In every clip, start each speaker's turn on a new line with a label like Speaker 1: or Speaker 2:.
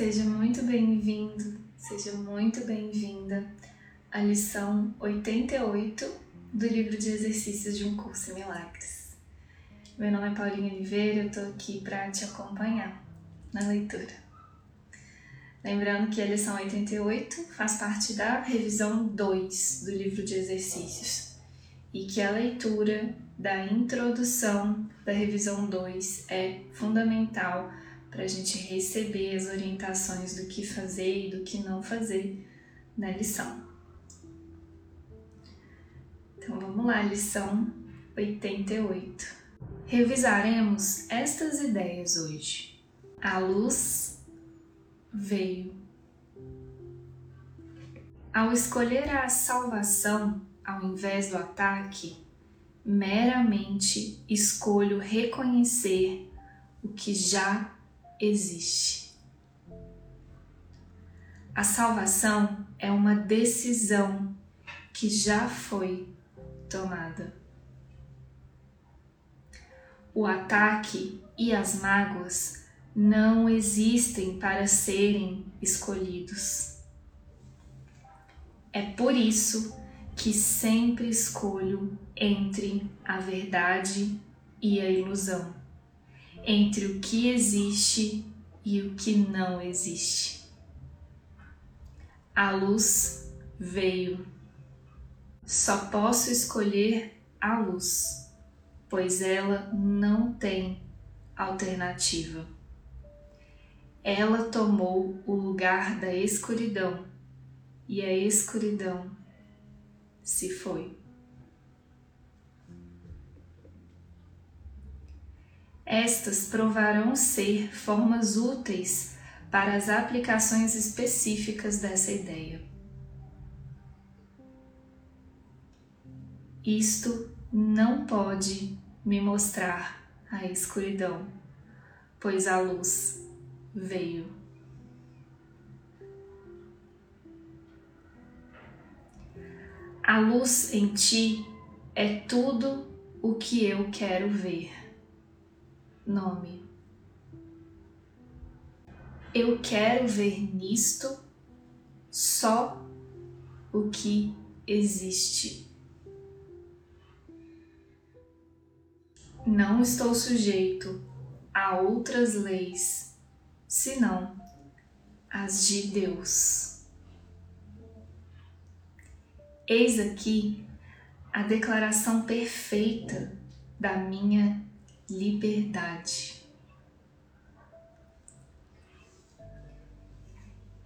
Speaker 1: Seja muito bem-vindo, seja muito bem-vinda à lição 88 do livro de exercícios de um curso em milagres. Meu nome é Paulinha Oliveira, eu tô aqui para te acompanhar na leitura. Lembrando que a lição 88 faz parte da revisão 2 do livro de exercícios e que a leitura da introdução da revisão 2 é fundamental para a gente receber as orientações do que fazer e do que não fazer na lição. Então vamos lá, lição 88. Revisaremos estas ideias hoje. A luz veio. Ao escolher a salvação ao invés do ataque, meramente escolho reconhecer o que já existe. A salvação é uma decisão que já foi tomada. O ataque e as mágoas não existem para serem escolhidos. É por isso que sempre escolho entre a verdade e a ilusão entre o que existe e o que não existe. A luz veio. Só posso escolher a luz, pois ela não tem alternativa. Ela tomou o lugar da escuridão e a escuridão se foi. Estas provarão ser formas úteis para as aplicações específicas dessa ideia. Isto não pode me mostrar a escuridão, pois a luz veio. A luz em ti é tudo o que eu quero ver nome. Eu quero ver nisto só o que existe. Não estou sujeito a outras leis senão as de Deus. Eis aqui a declaração perfeita da minha liberdade.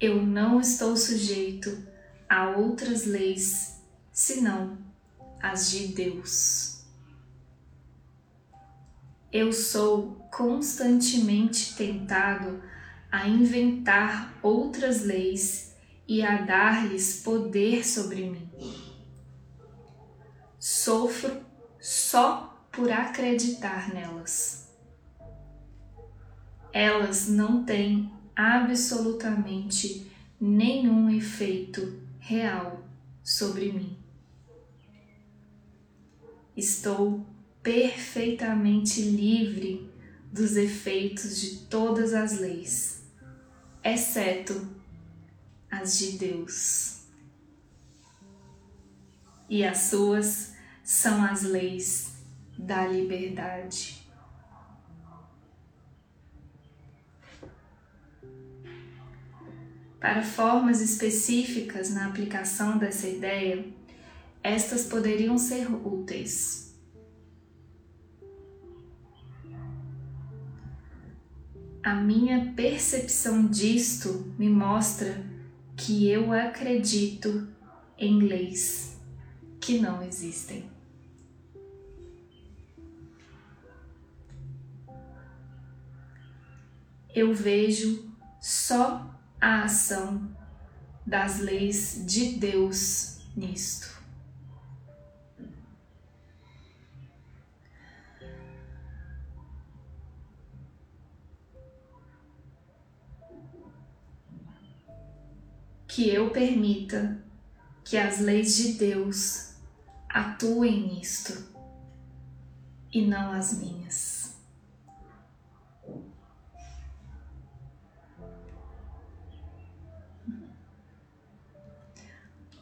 Speaker 1: Eu não estou sujeito a outras leis senão as de Deus. Eu sou constantemente tentado a inventar outras leis e a dar-lhes poder sobre mim. Sofro só por acreditar nelas. Elas não têm absolutamente nenhum efeito real sobre mim. Estou perfeitamente livre dos efeitos de todas as leis, exceto as de Deus. E as suas são as leis da liberdade. Para formas específicas na aplicação dessa ideia, estas poderiam ser úteis. A minha percepção disto me mostra que eu acredito em leis que não existem. Eu vejo só a ação das leis de Deus nisto. Que eu permita que as leis de Deus atuem nisto e não as minhas.